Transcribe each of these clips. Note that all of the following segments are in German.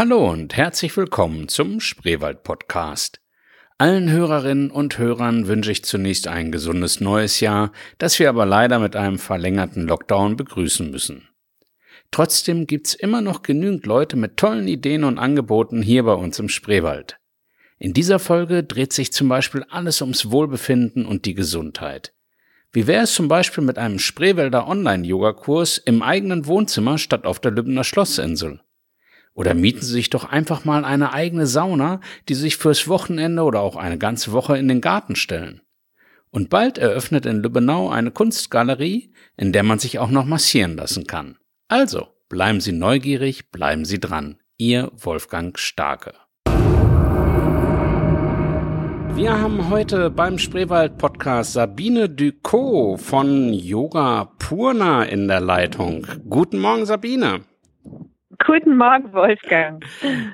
Hallo und herzlich willkommen zum Spreewald Podcast. Allen Hörerinnen und Hörern wünsche ich zunächst ein gesundes neues Jahr, das wir aber leider mit einem verlängerten Lockdown begrüßen müssen. Trotzdem gibt's immer noch genügend Leute mit tollen Ideen und Angeboten hier bei uns im Spreewald. In dieser Folge dreht sich zum Beispiel alles ums Wohlbefinden und die Gesundheit. Wie wäre es zum Beispiel mit einem Spreewälder Online-Yoga-Kurs im eigenen Wohnzimmer statt auf der Lübner Schlossinsel? Oder mieten Sie sich doch einfach mal eine eigene Sauna, die Sie sich fürs Wochenende oder auch eine ganze Woche in den Garten stellen. Und bald eröffnet in Lübbenau eine Kunstgalerie, in der man sich auch noch massieren lassen kann. Also, bleiben Sie neugierig, bleiben Sie dran. Ihr Wolfgang Starke. Wir haben heute beim Spreewald Podcast Sabine Ducot von Yoga Purna in der Leitung. Guten Morgen, Sabine. Guten Morgen, Wolfgang.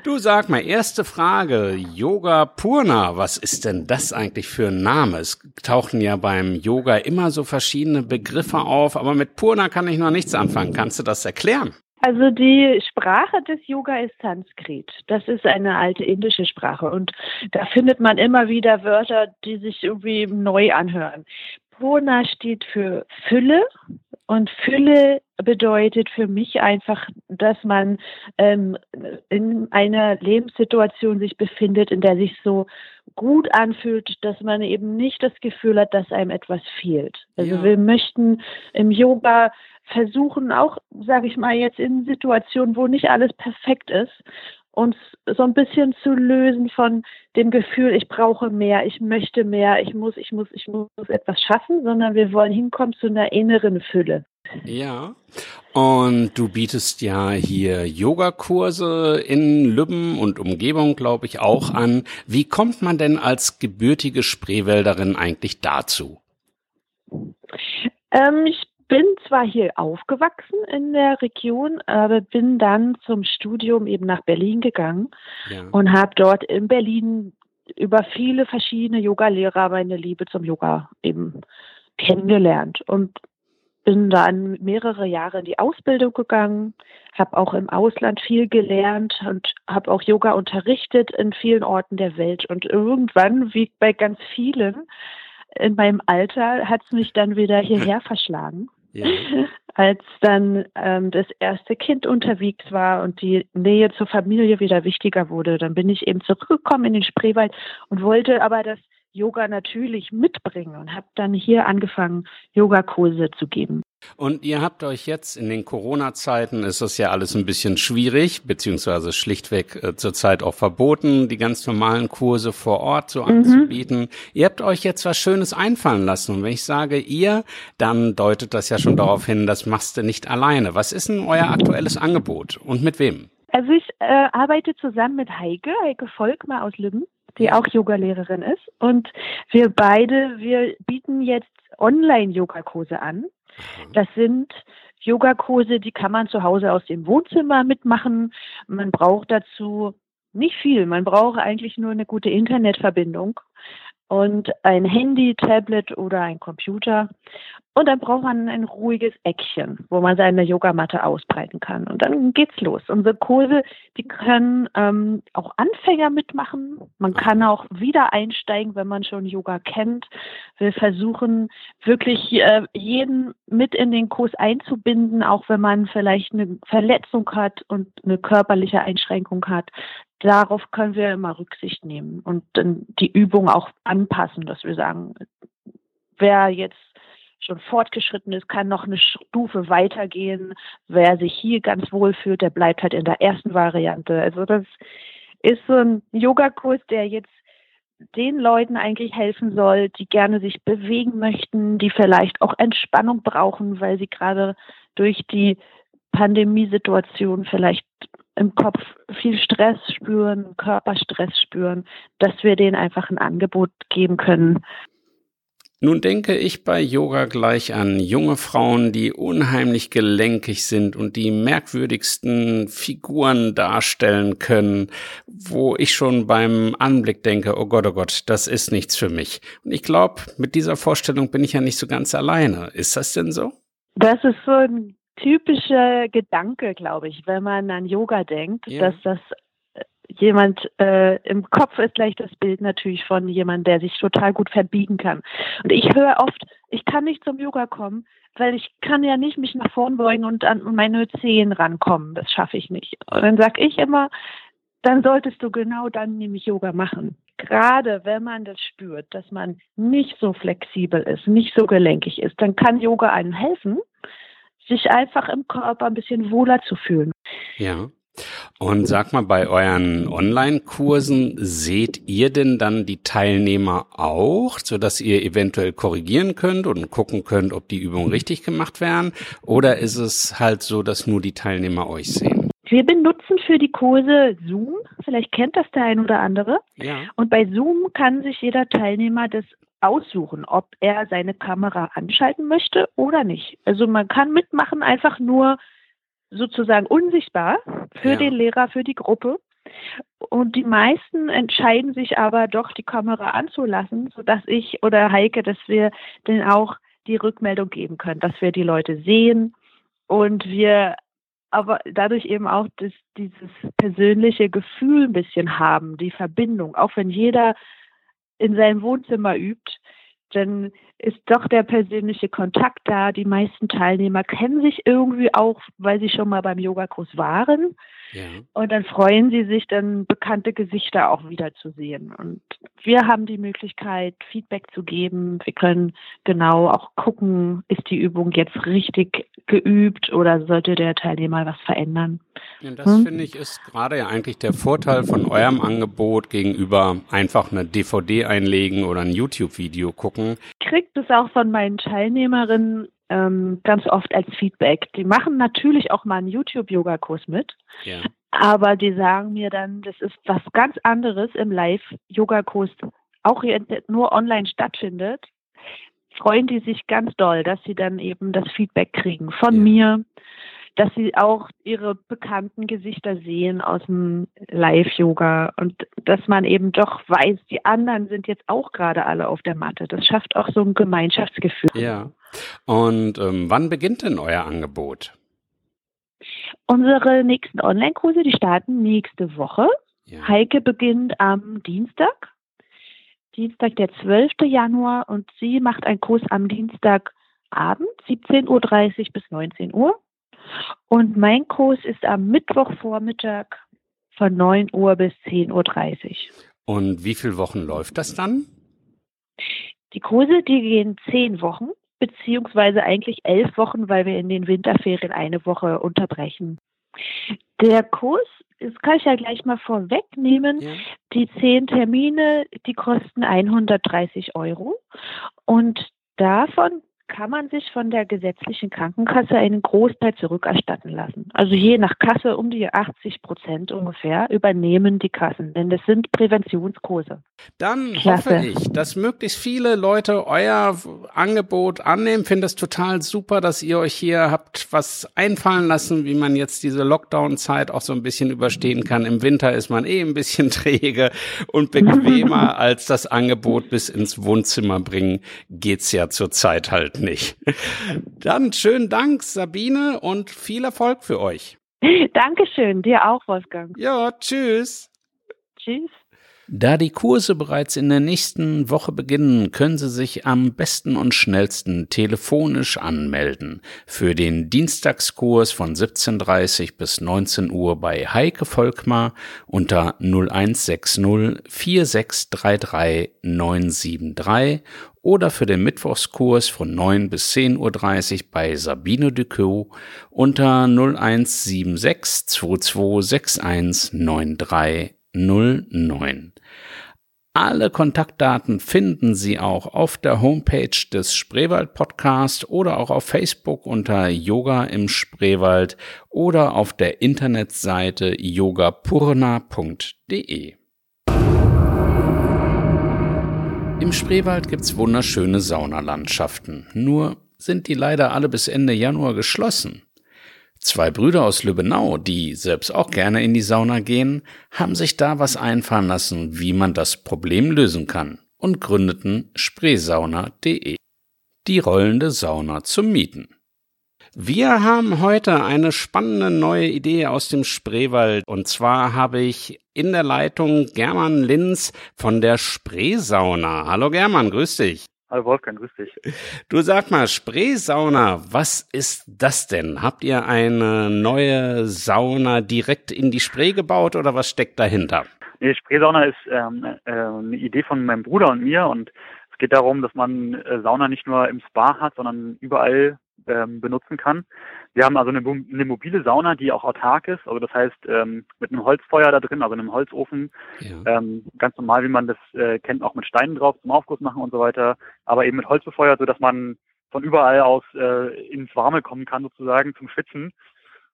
Du sag mal, erste Frage. Yoga Purna, was ist denn das eigentlich für ein Name? Es tauchen ja beim Yoga immer so verschiedene Begriffe auf, aber mit Purna kann ich noch nichts anfangen. Kannst du das erklären? Also die Sprache des Yoga ist Sanskrit. Das ist eine alte indische Sprache und da findet man immer wieder Wörter, die sich irgendwie neu anhören. Purna steht für Fülle und Fülle bedeutet für mich einfach, dass man ähm, in einer Lebenssituation sich befindet, in der sich so gut anfühlt, dass man eben nicht das Gefühl hat, dass einem etwas fehlt. Also ja. wir möchten im Yoga versuchen, auch, sage ich mal, jetzt in Situationen, wo nicht alles perfekt ist, uns so ein bisschen zu lösen von dem Gefühl, ich brauche mehr, ich möchte mehr, ich muss, ich muss, ich muss etwas schaffen, sondern wir wollen hinkommen zu einer inneren Fülle. Ja. Und du bietest ja hier Yogakurse in Lübben und Umgebung, glaube ich, auch an. Wie kommt man denn als gebürtige Spreewälderin eigentlich dazu? Ähm, ich bin zwar hier aufgewachsen in der Region, aber bin dann zum Studium eben nach Berlin gegangen ja. und habe dort in Berlin über viele verschiedene Yogalehrer meine Liebe zum Yoga eben kennengelernt und bin dann mehrere Jahre in die Ausbildung gegangen, habe auch im Ausland viel gelernt und habe auch Yoga unterrichtet in vielen Orten der Welt. Und irgendwann, wie bei ganz vielen in meinem Alter, hat es mich dann wieder hierher verschlagen. Ja. Als dann ähm, das erste Kind unterwegs war und die Nähe zur Familie wieder wichtiger wurde, dann bin ich eben zurückgekommen in den Spreewald und wollte aber das Yoga natürlich mitbringen und habe dann hier angefangen, Yogakurse zu geben. Und ihr habt euch jetzt in den Corona-Zeiten, ist das ja alles ein bisschen schwierig, beziehungsweise schlichtweg äh, zurzeit auch verboten, die ganz normalen Kurse vor Ort so mhm. anzubieten. Ihr habt euch jetzt was Schönes einfallen lassen. Und wenn ich sage ihr, dann deutet das ja schon darauf hin, das machst du nicht alleine. Was ist denn euer aktuelles Angebot und mit wem? Also ich äh, arbeite zusammen mit Heike, Heike Volkmar aus Lübben die auch Yogalehrerin ist. Und wir beide, wir bieten jetzt Online-Yogakurse an. Mhm. Das sind Yogakurse, die kann man zu Hause aus dem Wohnzimmer mitmachen. Man braucht dazu nicht viel. Man braucht eigentlich nur eine gute Internetverbindung und ein Handy, Tablet oder ein Computer. Und dann braucht man ein ruhiges Eckchen, wo man seine Yogamatte ausbreiten kann. Und dann geht's los. Unsere Kurse, die können ähm, auch Anfänger mitmachen. Man kann auch wieder einsteigen, wenn man schon Yoga kennt. Wir versuchen wirklich äh, jeden mit in den Kurs einzubinden, auch wenn man vielleicht eine Verletzung hat und eine körperliche Einschränkung hat. Darauf können wir immer Rücksicht nehmen und dann die Übung auch anpassen, dass wir sagen, wer jetzt schon fortgeschritten ist, kann noch eine Stufe weitergehen. Wer sich hier ganz wohl fühlt, der bleibt halt in der ersten Variante. Also das ist so ein Yogakurs, der jetzt den Leuten eigentlich helfen soll, die gerne sich bewegen möchten, die vielleicht auch Entspannung brauchen, weil sie gerade durch die Pandemiesituation vielleicht im Kopf viel Stress spüren, Körperstress spüren, dass wir denen einfach ein Angebot geben können, nun denke ich bei Yoga gleich an junge Frauen, die unheimlich gelenkig sind und die merkwürdigsten Figuren darstellen können, wo ich schon beim Anblick denke, oh Gott, oh Gott, das ist nichts für mich. Und ich glaube, mit dieser Vorstellung bin ich ja nicht so ganz alleine. Ist das denn so? Das ist so ein typischer Gedanke, glaube ich, wenn man an Yoga denkt, ja. dass das jemand äh, im Kopf ist gleich das Bild natürlich von jemandem, der sich total gut verbiegen kann. Und ich höre oft, ich kann nicht zum Yoga kommen, weil ich kann ja nicht mich nach vorn beugen und an meine Zehen rankommen. Das schaffe ich nicht. Und dann sage ich immer, dann solltest du genau dann nämlich Yoga machen. Gerade wenn man das spürt, dass man nicht so flexibel ist, nicht so gelenkig ist, dann kann Yoga einem helfen, sich einfach im Körper ein bisschen wohler zu fühlen. Ja. Und sag mal, bei euren Online-Kursen seht ihr denn dann die Teilnehmer auch, so dass ihr eventuell korrigieren könnt und gucken könnt, ob die Übungen richtig gemacht werden? Oder ist es halt so, dass nur die Teilnehmer euch sehen? Wir benutzen für die Kurse Zoom. Vielleicht kennt das der ein oder andere. Ja. Und bei Zoom kann sich jeder Teilnehmer das aussuchen, ob er seine Kamera anschalten möchte oder nicht. Also man kann mitmachen, einfach nur sozusagen unsichtbar für ja. den Lehrer, für die Gruppe. Und die meisten entscheiden sich aber doch, die Kamera anzulassen, sodass ich oder Heike, dass wir dann auch die Rückmeldung geben können, dass wir die Leute sehen und wir aber dadurch eben auch das, dieses persönliche Gefühl ein bisschen haben, die Verbindung, auch wenn jeder in seinem Wohnzimmer übt, dann ist doch der persönliche Kontakt da. Die meisten Teilnehmer kennen sich irgendwie auch, weil sie schon mal beim Yogakurs waren. Ja. Und dann freuen sie sich dann bekannte Gesichter auch wiederzusehen. Und wir haben die Möglichkeit, Feedback zu geben. Wir können genau auch gucken, ist die Übung jetzt richtig geübt oder sollte der Teilnehmer was verändern. Ja, das hm? finde ich ist gerade ja eigentlich der Vorteil von eurem Angebot gegenüber einfach eine DVD einlegen oder ein YouTube-Video gucken. Ich kriege das auch von meinen Teilnehmerinnen ähm, ganz oft als Feedback. Die machen natürlich auch mal einen YouTube-Yoga-Kurs mit, ja. aber die sagen mir dann, das ist was ganz anderes im Live-Yoga-Kurs, auch nur online stattfindet. Freuen die sich ganz doll, dass sie dann eben das Feedback kriegen von ja. mir, dass sie auch ihre bekannten Gesichter sehen aus dem Live-Yoga und dass man eben doch weiß, die anderen sind jetzt auch gerade alle auf der Matte. Das schafft auch so ein Gemeinschaftsgefühl. Ja. Und ähm, wann beginnt denn euer Angebot? Unsere nächsten Online-Kurse, die starten nächste Woche. Ja. Heike beginnt am Dienstag, Dienstag der 12. Januar und sie macht einen Kurs am Dienstagabend, 17.30 Uhr bis 19 Uhr. Und mein Kurs ist am Mittwochvormittag von 9 Uhr bis 10.30 Uhr. Und wie viele Wochen läuft das dann? Die Kurse, die gehen zehn Wochen, beziehungsweise eigentlich elf Wochen, weil wir in den Winterferien eine Woche unterbrechen. Der Kurs, das kann ich ja gleich mal vorwegnehmen, ja. die zehn Termine, die kosten 130 Euro. Und davon kann man sich von der gesetzlichen Krankenkasse einen Großteil zurückerstatten lassen. Also je nach Kasse um die 80 Prozent ungefähr übernehmen die Kassen, denn das sind Präventionskurse. Dann Klasse. hoffe ich, dass möglichst viele Leute euer Angebot annehmen. Finde es total super, dass ihr euch hier habt was einfallen lassen, wie man jetzt diese Lockdown-Zeit auch so ein bisschen überstehen kann. Im Winter ist man eh ein bisschen träge und bequemer als das Angebot bis ins Wohnzimmer bringen geht's ja zurzeit halt nicht. Dann schönen Dank, Sabine, und viel Erfolg für euch. Dankeschön, dir auch, Wolfgang. Ja, tschüss. Tschüss. Da die Kurse bereits in der nächsten Woche beginnen, können Sie sich am besten und schnellsten telefonisch anmelden für den Dienstagskurs von 17.30 bis 19 Uhr bei Heike Volkmar unter 0160 4633 973 oder für den Mittwochskurs von 9 bis 10.30 Uhr bei Sabine Ducot unter 0176 2261 9309. Alle Kontaktdaten finden Sie auch auf der Homepage des Spreewald Podcast oder auch auf Facebook unter Yoga im Spreewald oder auf der Internetseite yogapurna.de. Im Spreewald gibt's wunderschöne Saunalandschaften, nur sind die leider alle bis Ende Januar geschlossen. Zwei Brüder aus Lübbenau, die selbst auch gerne in die Sauna gehen, haben sich da was einfallen lassen, wie man das Problem lösen kann und gründeten spreesauna.de. Die rollende Sauna zum Mieten. Wir haben heute eine spannende neue Idee aus dem Spreewald. Und zwar habe ich in der Leitung German Linz von der Spreesauna. Hallo German, grüß dich. Hallo Wolfgang, grüß dich. Du sag mal, Spreesauna, was ist das denn? Habt ihr eine neue Sauna direkt in die Spree gebaut oder was steckt dahinter? Nee, Spreesauna ist ähm, äh, eine Idee von meinem Bruder und mir und es geht darum, dass man äh, Sauna nicht nur im Spa hat, sondern überall ähm, benutzen kann. Wir haben also eine, eine, mobile Sauna, die auch autark ist. Also das heißt ähm, mit einem Holzfeuer da drin, also einem Holzofen, ja. ähm, ganz normal, wie man das äh, kennt, auch mit Steinen drauf zum Aufguss machen und so weiter, aber eben mit Holz befeuert, sodass man von überall aus äh, ins Warme kommen kann sozusagen zum Schwitzen.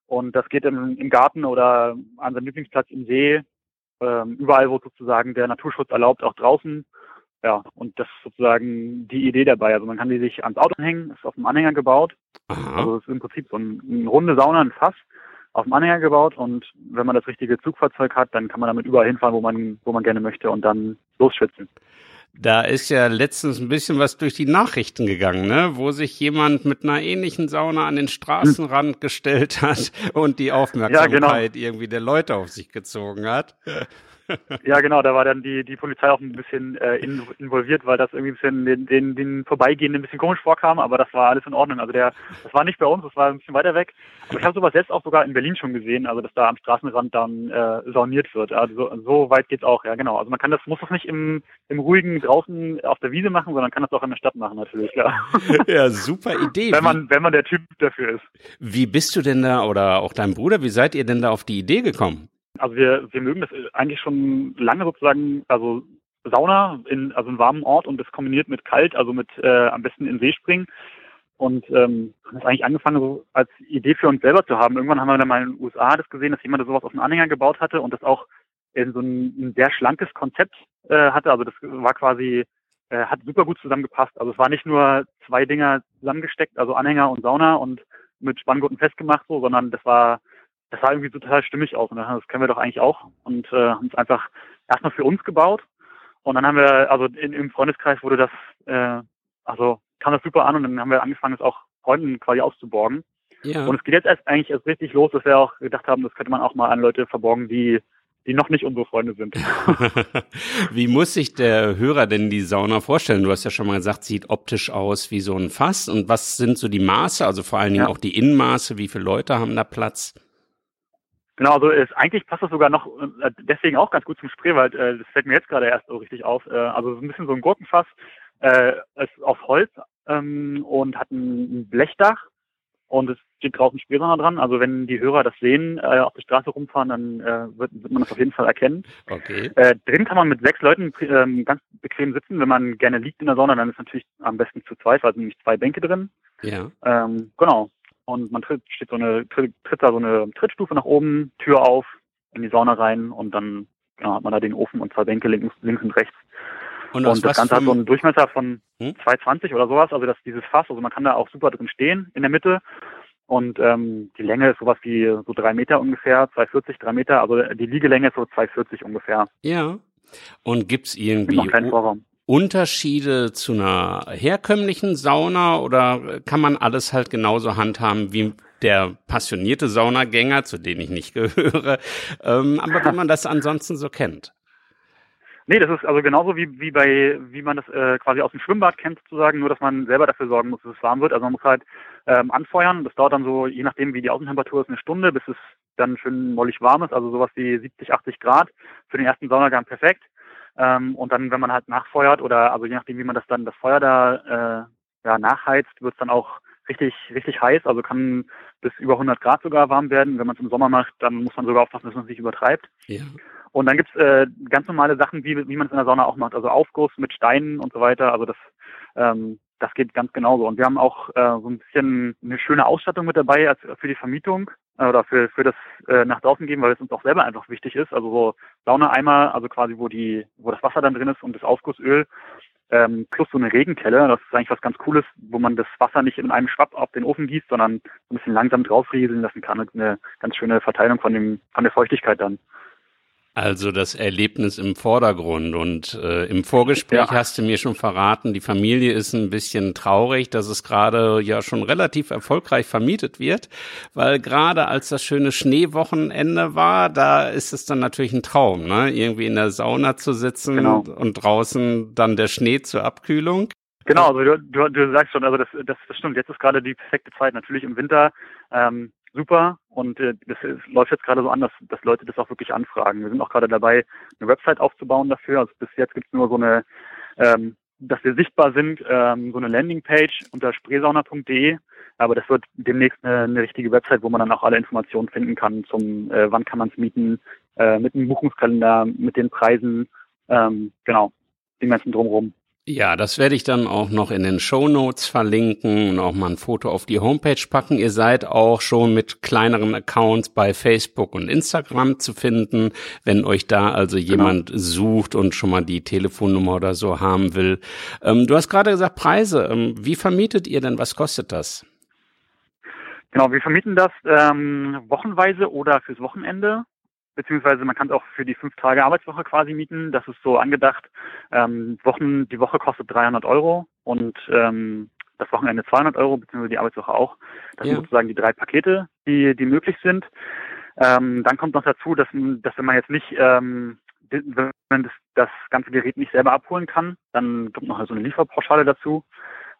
Und das geht im, im Garten oder an seinem Lieblingsplatz im See, ähm, überall, wo sozusagen der Naturschutz erlaubt, auch draußen ja, und das ist sozusagen die Idee dabei. Also man kann die sich ans Auto hängen, ist auf dem Anhänger gebaut. Aha. Also es ist im Prinzip so ein, eine runde Sauna, ein Fass auf dem Anhänger gebaut und wenn man das richtige Zugfahrzeug hat, dann kann man damit überall hinfahren, wo man, wo man gerne möchte und dann losschwitzen. Da ist ja letztens ein bisschen was durch die Nachrichten gegangen, ne? wo sich jemand mit einer ähnlichen Sauna an den Straßenrand hm. gestellt hat und die Aufmerksamkeit ja, genau. irgendwie der Leute auf sich gezogen hat. Ja, genau, da war dann die, die Polizei auch ein bisschen äh, in, involviert, weil das irgendwie ein bisschen den, den, den Vorbeigehenden ein bisschen komisch vorkam, aber das war alles in Ordnung. Also der, das war nicht bei uns, das war ein bisschen weiter weg. Aber ich habe sowas jetzt auch sogar in Berlin schon gesehen, also dass da am Straßenrand dann äh, sauniert wird. Also so, so weit geht's auch, ja genau. Also man kann das, muss das nicht im, im ruhigen draußen auf der Wiese machen, sondern kann das auch in der Stadt machen natürlich, klar. Ja, super Idee. wenn man, wenn man der Typ dafür ist. Wie bist du denn da oder auch dein Bruder, wie seid ihr denn da auf die Idee gekommen? Also wir, wir mögen das eigentlich schon lange sozusagen, also Sauna in also einen warmen Ort und das kombiniert mit kalt, also mit äh, am besten in See springen. Und ähm, haben das eigentlich angefangen, so als Idee für uns selber zu haben. Irgendwann haben wir dann mal in den USA das gesehen, dass jemand sowas auf den Anhänger gebaut hatte und das auch in so ein, ein sehr schlankes Konzept äh, hatte. Also das war quasi, äh, hat super gut zusammengepasst. Also es war nicht nur zwei Dinger zusammengesteckt, also Anhänger und Sauna und mit Spanngurten festgemacht so, sondern das war das sah irgendwie total stimmig aus. Und dann, das können wir doch eigentlich auch. Und äh, haben es einfach erstmal für uns gebaut. Und dann haben wir, also in, im Freundeskreis wurde das, äh, also kam das super an und dann haben wir angefangen, es auch Freunden quasi auszuborgen. Ja. Und es geht jetzt erst eigentlich erst richtig los, dass wir auch gedacht haben, das könnte man auch mal an Leute verborgen, die die noch nicht unsere Freunde sind. wie muss sich der Hörer denn die Sauna vorstellen? Du hast ja schon mal gesagt, sieht optisch aus wie so ein Fass. Und was sind so die Maße, also vor allen Dingen ja. auch die Innenmaße? Wie viele Leute haben da Platz? Genau, also es, eigentlich passt das sogar noch äh, deswegen auch ganz gut zum Spreewald. Äh, das fällt mir jetzt gerade erst so richtig auf. Äh, also ein bisschen so ein Gurkenfass, äh, ist aus Holz ähm, und hat ein, ein Blechdach und es steht draußen Spreesauna dran. Also wenn die Hörer das sehen, äh, auf der Straße rumfahren, dann äh, wird, wird man das auf jeden Fall erkennen. Okay. Äh, drin kann man mit sechs Leuten äh, ganz bequem sitzen. Wenn man gerne liegt in der Sauna, dann ist natürlich am besten zu zweit, weil sind nämlich zwei Bänke drin. Ja. Ähm, genau und man tritt, steht so eine, tritt, tritt da so eine Trittstufe nach oben, Tür auf, in die Sauna rein und dann genau, hat man da den Ofen und zwei Bänke links, links und rechts. Und, und das Ganze hat so einen Durchmesser von hm? 2,20 oder sowas, also das dieses Fass, also man kann da auch super drin stehen in der Mitte. Und ähm, die Länge ist sowas wie so drei Meter ungefähr, 2,40, drei Meter, also die Liegelänge ist so 2,40 ungefähr. Ja. Und gibt's irgendwie Unterschiede zu einer herkömmlichen Sauna oder kann man alles halt genauso handhaben wie der passionierte Saunagänger, zu denen ich nicht gehöre, ähm, aber wenn man das ansonsten so kennt? Nee, das ist also genauso wie, wie bei, wie man das äh, quasi aus dem Schwimmbad kennt sozusagen, nur dass man selber dafür sorgen muss, dass es warm wird. Also man muss halt ähm, anfeuern. Das dauert dann so, je nachdem wie die Außentemperatur ist, eine Stunde, bis es dann schön mollig warm ist, also sowas wie 70, 80 Grad. Für den ersten Saunagang perfekt. Ähm, und dann, wenn man halt nachfeuert oder also je nachdem, wie man das dann das Feuer da äh, ja, nachheizt, wird es dann auch richtig, richtig heiß. Also kann bis über 100 Grad sogar warm werden. Wenn man es im Sommer macht, dann muss man sogar aufpassen, dass man es nicht übertreibt. Ja. Und dann gibt's äh, ganz normale Sachen, wie, wie man es in der Sauna auch macht. Also Aufguss mit Steinen und so weiter. Also das ähm, das geht ganz genauso. Und wir haben auch äh, so ein bisschen eine schöne Ausstattung mit dabei als für die Vermietung oder für, für das äh, nach draußen geben, weil es uns auch selber einfach wichtig ist. Also so Saunaeimer, also quasi wo die, wo das Wasser dann drin ist und das Aufgussöl, ähm, plus so eine Regenkelle. Das ist eigentlich was ganz Cooles, wo man das Wasser nicht in einem Schwapp auf den Ofen gießt, sondern ein bisschen langsam draufrieseln lassen kann. Eine ganz schöne Verteilung von dem, von der Feuchtigkeit dann. Also das Erlebnis im Vordergrund und äh, im Vorgespräch ja. hast du mir schon verraten, die Familie ist ein bisschen traurig, dass es gerade ja schon relativ erfolgreich vermietet wird, weil gerade als das schöne Schneewochenende war, da ist es dann natürlich ein Traum, ne? irgendwie in der Sauna zu sitzen genau. und draußen dann der Schnee zur Abkühlung. Genau, also du, du, du sagst schon, also das, das, das stimmt. Jetzt ist gerade die perfekte Zeit. Natürlich im Winter ähm, super und äh, das ist, läuft jetzt gerade so an, dass, dass Leute das auch wirklich anfragen. Wir sind auch gerade dabei, eine Website aufzubauen dafür. Also bis jetzt gibt es nur so eine, ähm, dass wir sichtbar sind, ähm, so eine Landingpage unter spreesauna.de. Aber das wird demnächst eine, eine richtige Website, wo man dann auch alle Informationen finden kann zum, äh, wann kann man es mieten, äh, mit dem Buchungskalender, mit den Preisen, ähm, genau, den ganzen drumherum. Ja, das werde ich dann auch noch in den Show Notes verlinken und auch mal ein Foto auf die Homepage packen. Ihr seid auch schon mit kleineren Accounts bei Facebook und Instagram zu finden, wenn euch da also genau. jemand genau. sucht und schon mal die Telefonnummer oder so haben will. Ähm, du hast gerade gesagt Preise. Ähm, wie vermietet ihr denn? Was kostet das? Genau, wir vermieten das ähm, wochenweise oder fürs Wochenende beziehungsweise man kann es auch für die fünf Tage Arbeitswoche quasi mieten. Das ist so angedacht. Ähm, Wochen, die Woche kostet 300 Euro und ähm, das Wochenende 200 Euro, beziehungsweise die Arbeitswoche auch. Das ja. sind sozusagen die drei Pakete, die, die möglich sind. Ähm, dann kommt noch dazu, dass, dass wenn man jetzt nicht, ähm, wenn man das, das ganze Gerät nicht selber abholen kann, dann kommt noch so eine Lieferpauschale dazu.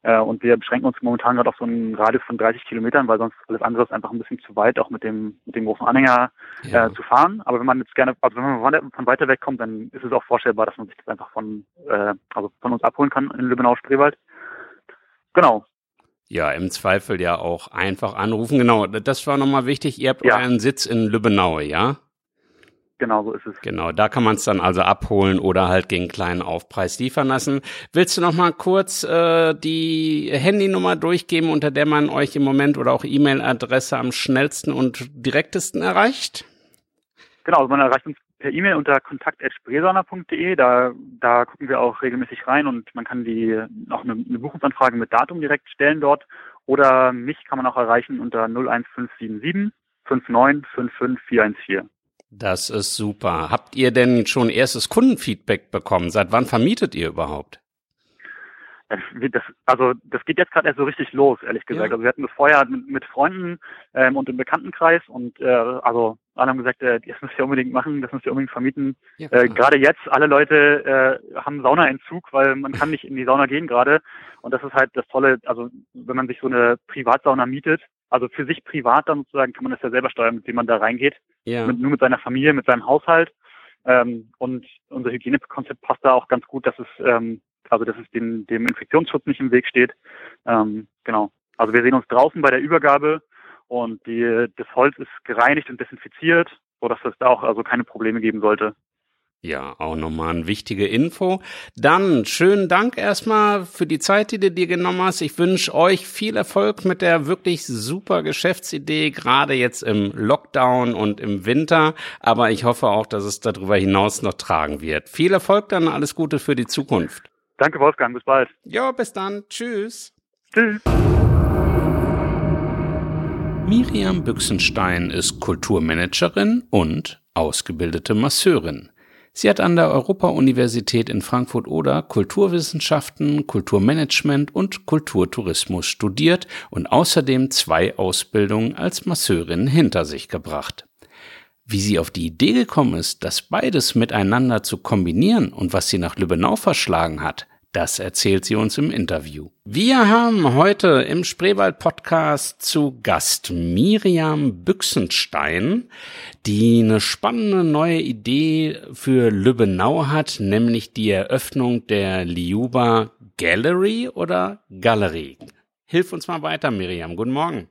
Äh, und wir beschränken uns momentan gerade auf so einen Radius von 30 Kilometern, weil sonst alles andere ist einfach ein bisschen zu weit, auch mit dem, mit dem großen Anhänger ja. äh, zu fahren. Aber wenn man jetzt gerne, also wenn man von weiter weg kommt, dann ist es auch vorstellbar, dass man sich das einfach von, äh, also von uns abholen kann in Lübbenau-Spreewald. Genau. Ja, im Zweifel ja auch einfach anrufen. Genau, das war nochmal wichtig. Ihr habt ja. euren Sitz in Lübbenau, ja? Genau, so ist es. Genau, da kann man es dann also abholen oder halt gegen kleinen Aufpreis liefern lassen. Willst du noch mal kurz äh, die Handynummer durchgeben, unter der man euch im Moment oder auch E-Mail-Adresse am schnellsten und direktesten erreicht? Genau, also man erreicht uns per E-Mail unter kontakt.spresauna.de. Da, da gucken wir auch regelmäßig rein und man kann die auch eine, eine Buchungsanfrage mit Datum direkt stellen dort. Oder mich kann man auch erreichen unter 01577 5955414. Das ist super. Habt ihr denn schon erstes Kundenfeedback bekommen? Seit wann vermietet ihr überhaupt? Das, also das geht jetzt gerade erst so richtig los, ehrlich gesagt. Ja. Also wir hatten das vorher mit, mit Freunden ähm, und im Bekanntenkreis und äh, also alle haben gesagt, äh, das müsst ihr unbedingt machen, das müsst ihr unbedingt vermieten. Ja, äh, gerade jetzt, alle Leute äh, haben Saunaentzug, weil man kann nicht in die Sauna gehen gerade. Und das ist halt das Tolle, also wenn man sich so eine Privatsauna mietet, also für sich privat dann sozusagen kann man das ja selber steuern, mit dem man da reingeht. Ja. Mit, nur mit seiner Familie, mit seinem Haushalt. Ähm, und unser Hygienekonzept passt da auch ganz gut, dass es, ähm, also dass es dem, dem Infektionsschutz nicht im Weg steht. Ähm, genau. Also wir sehen uns draußen bei der Übergabe und die, das Holz ist gereinigt und desinfiziert, sodass es da auch also keine Probleme geben sollte. Ja, auch nochmal eine wichtige Info. Dann schönen Dank erstmal für die Zeit, die du dir genommen hast. Ich wünsche euch viel Erfolg mit der wirklich super Geschäftsidee, gerade jetzt im Lockdown und im Winter. Aber ich hoffe auch, dass es darüber hinaus noch tragen wird. Viel Erfolg dann, alles Gute für die Zukunft. Danke, Wolfgang. Bis bald. Ja, bis dann. Tschüss. Tschüss. Miriam Büchsenstein ist Kulturmanagerin und ausgebildete Masseurin. Sie hat an der Europa-Universität in Frankfurt-Oder Kulturwissenschaften, Kulturmanagement und Kulturtourismus studiert und außerdem zwei Ausbildungen als Masseurin hinter sich gebracht. Wie sie auf die Idee gekommen ist, das beides miteinander zu kombinieren und was sie nach Lübbenau verschlagen hat, das erzählt sie uns im Interview. Wir haben heute im Spreewald Podcast zu Gast Miriam Büchsenstein, die eine spannende neue Idee für Lübbenau hat, nämlich die Eröffnung der Liuba Gallery oder Galerie. Hilf uns mal weiter, Miriam. Guten Morgen.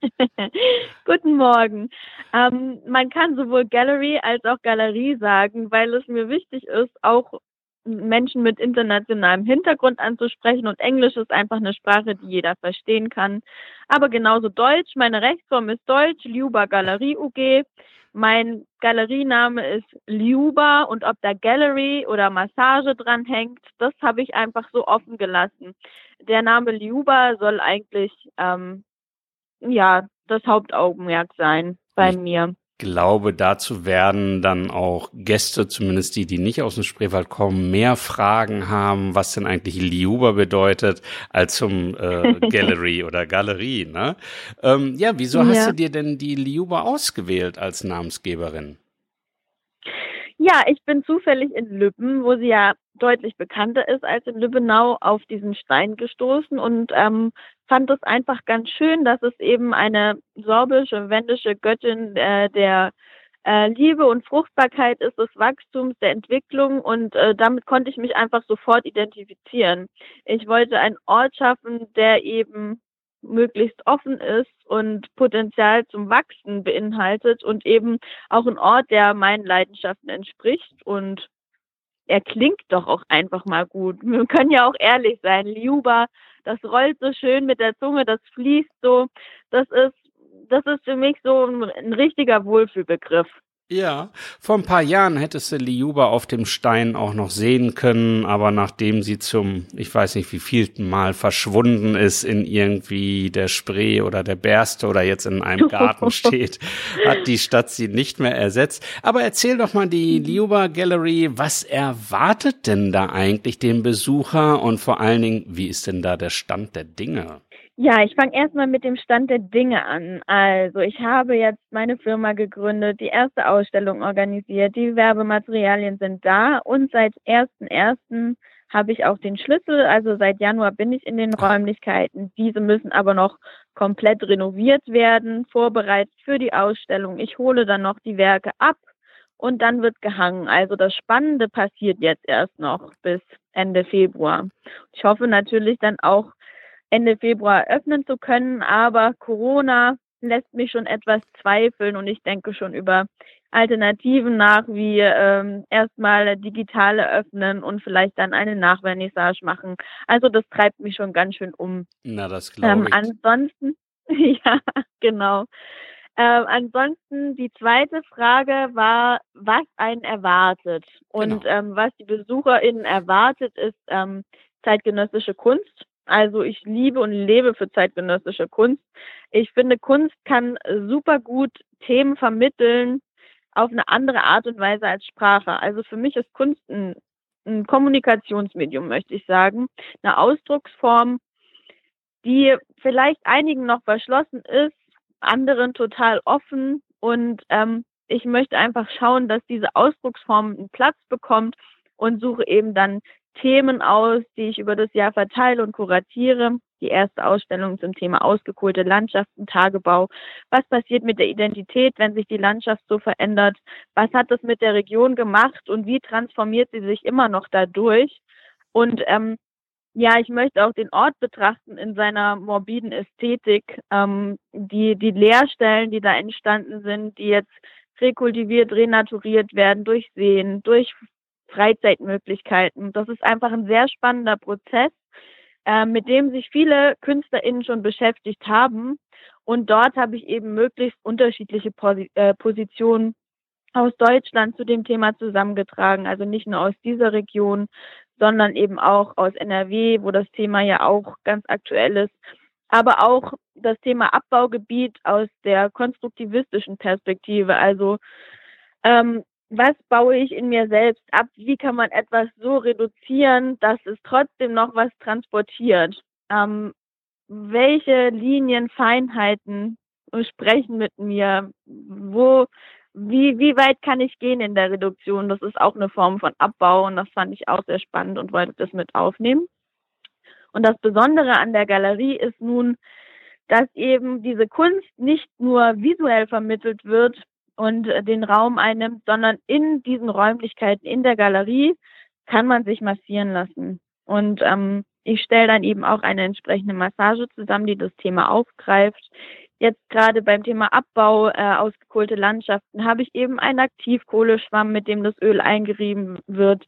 Guten Morgen. Ähm, man kann sowohl Gallery als auch Galerie sagen, weil es mir wichtig ist, auch Menschen mit internationalem Hintergrund anzusprechen und Englisch ist einfach eine Sprache, die jeder verstehen kann. Aber genauso Deutsch. Meine Rechtsform ist Deutsch, Liuba Galerie UG. Mein Galeriename ist Liuba und ob da Gallery oder Massage dran hängt, das habe ich einfach so offen gelassen. Der Name Liuba soll eigentlich ähm, ja das Hauptaugenmerk sein bei mir. Glaube, dazu werden dann auch Gäste, zumindest die, die nicht aus dem Spreewald kommen, mehr Fragen haben, was denn eigentlich Liuba bedeutet, als zum äh, Gallery oder Galerie. Ne? Ähm, ja, wieso ja. hast du dir denn die Liuba ausgewählt als Namensgeberin? Ja, ich bin zufällig in Lübben, wo sie ja deutlich bekannter ist als in Lübbenau, auf diesen Stein gestoßen und ähm, fand es einfach ganz schön, dass es eben eine sorbische, wendische Göttin äh, der äh, Liebe und Fruchtbarkeit ist, des Wachstums, der Entwicklung und äh, damit konnte ich mich einfach sofort identifizieren. Ich wollte einen Ort schaffen, der eben möglichst offen ist und Potenzial zum Wachsen beinhaltet und eben auch ein Ort, der meinen Leidenschaften entspricht und er klingt doch auch einfach mal gut. Wir können ja auch ehrlich sein. Liuba, das rollt so schön mit der Zunge, das fließt so. Das ist, das ist für mich so ein, ein richtiger Wohlfühlbegriff. Ja, vor ein paar Jahren hättest du Liuba auf dem Stein auch noch sehen können, aber nachdem sie zum, ich weiß nicht wie vielten Mal verschwunden ist in irgendwie der Spree oder der Berste oder jetzt in einem Garten steht, hat die Stadt sie nicht mehr ersetzt. Aber erzähl doch mal die Liuba Gallery, was erwartet denn da eigentlich den Besucher und vor allen Dingen, wie ist denn da der Stand der Dinge? Ja, ich fange erstmal mit dem Stand der Dinge an. Also ich habe jetzt meine Firma gegründet, die erste Ausstellung organisiert, die Werbematerialien sind da und seit 1.1. habe ich auch den Schlüssel. Also seit Januar bin ich in den Räumlichkeiten. Diese müssen aber noch komplett renoviert werden, vorbereitet für die Ausstellung. Ich hole dann noch die Werke ab und dann wird gehangen. Also das Spannende passiert jetzt erst noch bis Ende Februar. Ich hoffe natürlich dann auch, Ende Februar öffnen zu können, aber Corona lässt mich schon etwas zweifeln und ich denke schon über Alternativen nach, wie ähm, erstmal digitale öffnen und vielleicht dann eine Nachvernissage machen. Also das treibt mich schon ganz schön um. Na, das glaube ähm, ich. Ansonsten, ja, genau. Ähm, ansonsten die zweite Frage war, was einen erwartet. Und genau. ähm, was die BesucherInnen erwartet, ist ähm, zeitgenössische Kunst. Also ich liebe und lebe für zeitgenössische Kunst. Ich finde, Kunst kann super gut Themen vermitteln auf eine andere Art und Weise als Sprache. Also für mich ist Kunst ein, ein Kommunikationsmedium, möchte ich sagen. Eine Ausdrucksform, die vielleicht einigen noch verschlossen ist, anderen total offen. Und ähm, ich möchte einfach schauen, dass diese Ausdrucksform einen Platz bekommt und suche eben dann Themen aus, die ich über das Jahr verteile und kuratiere. Die erste Ausstellung zum Thema ausgekohlte Landschaften, Tagebau. Was passiert mit der Identität, wenn sich die Landschaft so verändert? Was hat das mit der Region gemacht und wie transformiert sie sich immer noch dadurch? Und ähm, ja, ich möchte auch den Ort betrachten in seiner morbiden Ästhetik. Ähm, die, die Leerstellen, die da entstanden sind, die jetzt rekultiviert, renaturiert werden durch Seen, durch Freizeitmöglichkeiten. Das ist einfach ein sehr spannender Prozess, äh, mit dem sich viele KünstlerInnen schon beschäftigt haben. Und dort habe ich eben möglichst unterschiedliche Posi äh, Positionen aus Deutschland zu dem Thema zusammengetragen. Also nicht nur aus dieser Region, sondern eben auch aus NRW, wo das Thema ja auch ganz aktuell ist. Aber auch das Thema Abbaugebiet aus der konstruktivistischen Perspektive. Also ähm, was baue ich in mir selbst ab? Wie kann man etwas so reduzieren, dass es trotzdem noch was transportiert? Ähm, welche Linienfeinheiten sprechen mit mir? Wo, wie, wie weit kann ich gehen in der Reduktion? Das ist auch eine Form von Abbau und das fand ich auch sehr spannend und wollte das mit aufnehmen. Und das Besondere an der Galerie ist nun, dass eben diese Kunst nicht nur visuell vermittelt wird, und äh, den Raum einnimmt, sondern in diesen Räumlichkeiten, in der Galerie, kann man sich massieren lassen. Und ähm, ich stelle dann eben auch eine entsprechende Massage zusammen, die das Thema aufgreift. Jetzt gerade beim Thema Abbau, äh, ausgekohlte Landschaften, habe ich eben einen Aktivkohleschwamm, mit dem das Öl eingerieben wird,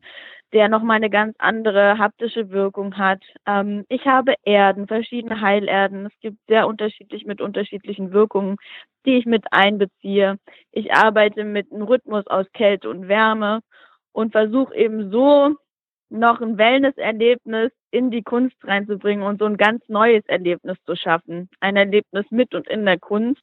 der nochmal eine ganz andere haptische Wirkung hat. Ähm, ich habe Erden, verschiedene Heilerden. Es gibt sehr unterschiedlich mit unterschiedlichen Wirkungen, die ich mit einbeziehe. Ich arbeite mit einem Rhythmus aus Kälte und Wärme und versuche eben so noch ein Wellness-Erlebnis in die Kunst reinzubringen und so ein ganz neues Erlebnis zu schaffen. Ein Erlebnis mit und in der Kunst.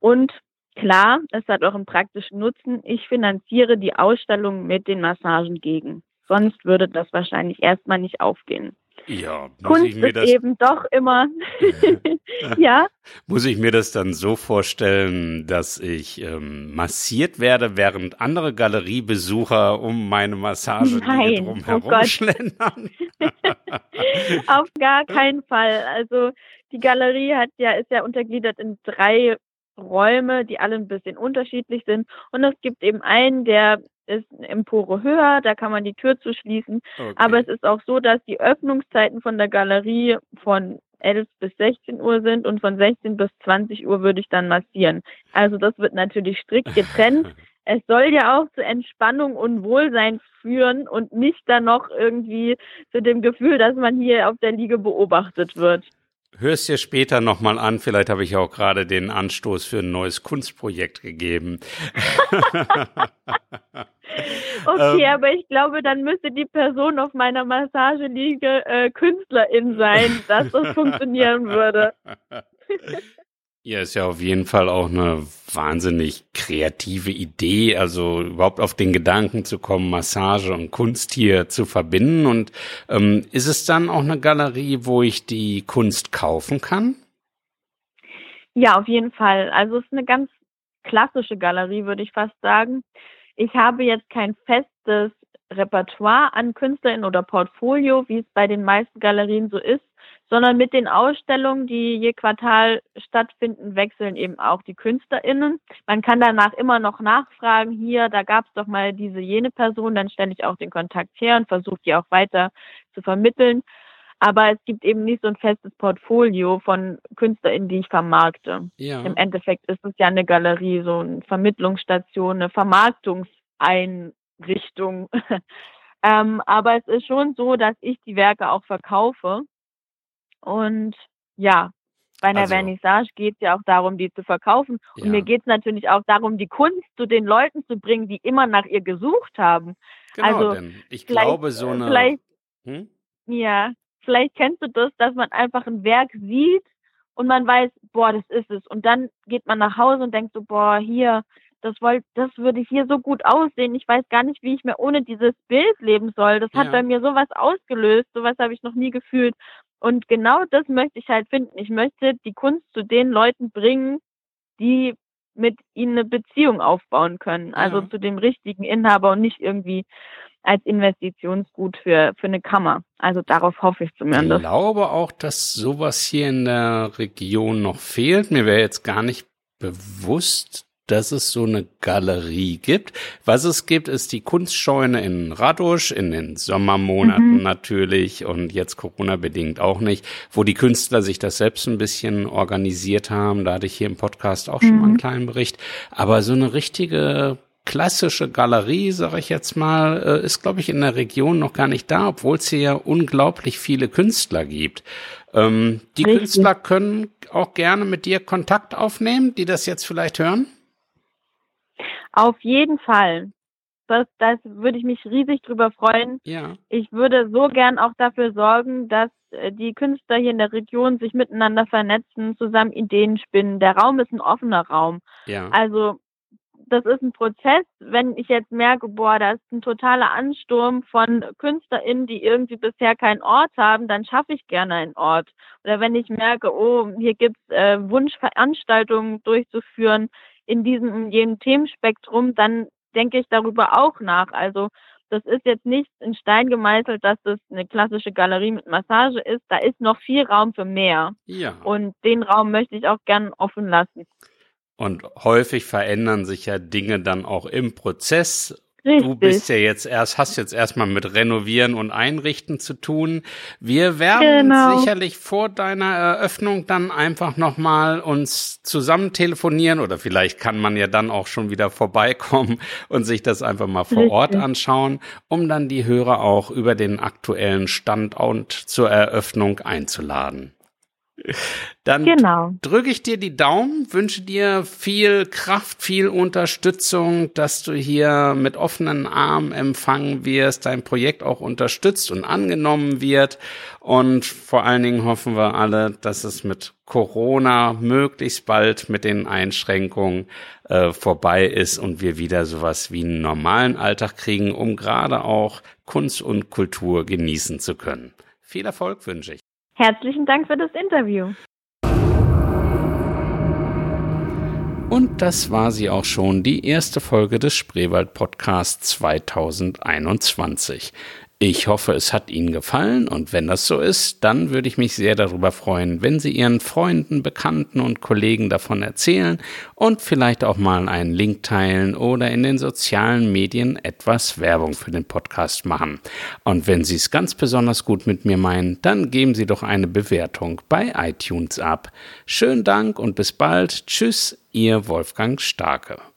Und Klar, es hat auch einen praktischen Nutzen. Ich finanziere die Ausstellung mit den Massagen gegen. Sonst würde das wahrscheinlich erstmal nicht aufgehen. Ja, muss Kunst ich mir ist das, eben doch immer, ja, muss ich mir das dann so vorstellen, dass ich ähm, massiert werde, während andere Galeriebesucher um meine Massage drum oh herum Gott. schlendern? auf gar keinen Fall. Also die Galerie hat ja, ist ja untergliedert in drei Räume, die alle ein bisschen unterschiedlich sind. Und es gibt eben einen, der ist eine Empore höher, da kann man die Tür zuschließen. Okay. Aber es ist auch so, dass die Öffnungszeiten von der Galerie von 11 bis 16 Uhr sind und von 16 bis 20 Uhr würde ich dann massieren. Also das wird natürlich strikt getrennt. Es soll ja auch zur Entspannung und Wohlsein führen und nicht dann noch irgendwie zu dem Gefühl, dass man hier auf der Liege beobachtet wird. Hörst dir später nochmal an, vielleicht habe ich auch gerade den Anstoß für ein neues Kunstprojekt gegeben. Okay, Ähm. aber ich glaube, dann müsste die Person auf meiner Massageliege äh, Künstlerin sein, dass das funktionieren würde. Ja, ist ja auf jeden Fall auch eine wahnsinnig kreative Idee, also überhaupt auf den Gedanken zu kommen, Massage und Kunst hier zu verbinden. Und ähm, ist es dann auch eine Galerie, wo ich die Kunst kaufen kann? Ja, auf jeden Fall. Also es ist eine ganz klassische Galerie, würde ich fast sagen. Ich habe jetzt kein festes Repertoire an KünstlerInnen oder Portfolio, wie es bei den meisten Galerien so ist, sondern mit den Ausstellungen, die je Quartal stattfinden, wechseln eben auch die KünstlerInnen. Man kann danach immer noch nachfragen, hier, da gab es doch mal diese jene Person, dann stelle ich auch den Kontakt her und versuche die auch weiter zu vermitteln. Aber es gibt eben nicht so ein festes Portfolio von KünstlerInnen, die ich vermarkte. Ja. Im Endeffekt ist es ja eine Galerie, so eine Vermittlungsstation, eine Vermarktungseinrichtung. ähm, aber es ist schon so, dass ich die Werke auch verkaufe. Und ja, bei einer Also- Vernissage geht es ja auch darum, die zu verkaufen. Und Ja. mir geht es natürlich auch darum, die Kunst zu den Leuten zu bringen, die immer nach ihr gesucht haben. Genau, also, denn ich glaube, so äh, eine. vielleicht Hm? ja, vielleicht kennst du das, dass man einfach ein Werk sieht und man weiß, boah, das ist es. Und dann geht man nach Hause und denkt so, boah, hier, das wollt, das würde hier so gut aussehen. Ich weiß gar nicht, wie ich mir ohne dieses Bild leben soll. Das hat Ja. bei mir sowas ausgelöst. Sowas habe ich noch nie gefühlt. Und genau das möchte ich halt finden. Ich möchte die Kunst zu den Leuten bringen, die mit ihnen eine Beziehung aufbauen können. Also Ja. zu dem richtigen Inhaber und nicht irgendwie als Investitionsgut für, für eine Kammer. Also darauf hoffe ich Ich zumindest. glaube auch, dass sowas hier in der Region noch fehlt. Mir wäre jetzt gar nicht bewusst, dass es so eine Galerie gibt. Was es gibt, ist die Kunstscheune in Radusch, in den Sommermonaten Mhm. natürlich und jetzt Corona-bedingt auch nicht, wo die Künstler sich das selbst ein bisschen organisiert haben. Da hatte ich hier im Podcast auch schon mal einen Mhm. kleinen Bericht. Aber so eine richtige klassische Galerie, sage ich jetzt mal, äh, ist, glaube ich, in der Region noch gar nicht da, obwohl es hier ja unglaublich viele Künstler gibt. Ähm, die Richtig. Künstler können auch gerne mit dir Kontakt aufnehmen, die das jetzt vielleicht hören. Auf jeden Fall. Das, das würde ich mich riesig drüber freuen. Ja. Ich würde so gern auch dafür sorgen, dass äh, die Künstler hier in der Region sich miteinander vernetzen, zusammen Ideen spinnen. Der Raum ist ein offener Raum. Ja. Also das ist ein Prozess. Wenn ich jetzt merke, boah, da ist ein totaler Ansturm von KünstlerInnen, die irgendwie bisher keinen Ort haben, dann schaffe ich gerne einen Ort. Oder wenn ich merke, oh, hier gibt's äh, Wunschveranstaltungen durchzuführen in diesem und jenem Themenspektrum, dann denke ich darüber auch nach. Also das ist jetzt nicht in Stein gemeißelt, dass das eine klassische Galerie mit Massage ist. Da ist noch viel Raum für mehr. Ja. Und den Raum möchte ich auch gern offen lassen. Und häufig verändern sich ja Dinge dann auch im Prozess. Richtig. Du bist ja jetzt erst, hast jetzt erstmal mit Renovieren und Einrichten zu tun. Wir werden Genau. sicherlich vor deiner Eröffnung dann einfach nochmal uns zusammen telefonieren oder vielleicht kann man ja dann auch schon wieder vorbeikommen und sich das einfach mal vor Richtig. Ort anschauen, um dann die Hörer auch über den aktuellen Stand und zur Eröffnung einzuladen. Dann genau. drücke ich dir die Daumen, wünsche dir viel Kraft, viel Unterstützung, dass du hier mit offenen Armen empfangen wirst, dein Projekt auch unterstützt und angenommen wird. Und vor allen Dingen hoffen wir alle, dass es mit Corona möglichst bald mit den Einschränkungen äh, vorbei ist und wir wieder sowas wie einen normalen Alltag kriegen, um gerade auch Kunst und Kultur genießen zu können. Viel Erfolg wünsche ich. Herzlichen Dank für das Interview. Und das war sie auch schon, die erste Folge des Spreewald Podcasts 2021. Ich hoffe, es hat Ihnen gefallen und wenn das so ist, dann würde ich mich sehr darüber freuen, wenn Sie Ihren Freunden, Bekannten und Kollegen davon erzählen und vielleicht auch mal einen Link teilen oder in den sozialen Medien etwas Werbung für den Podcast machen. Und wenn Sie es ganz besonders gut mit mir meinen, dann geben Sie doch eine Bewertung bei iTunes ab. Schönen Dank und bis bald. Tschüss, Ihr Wolfgang Starke.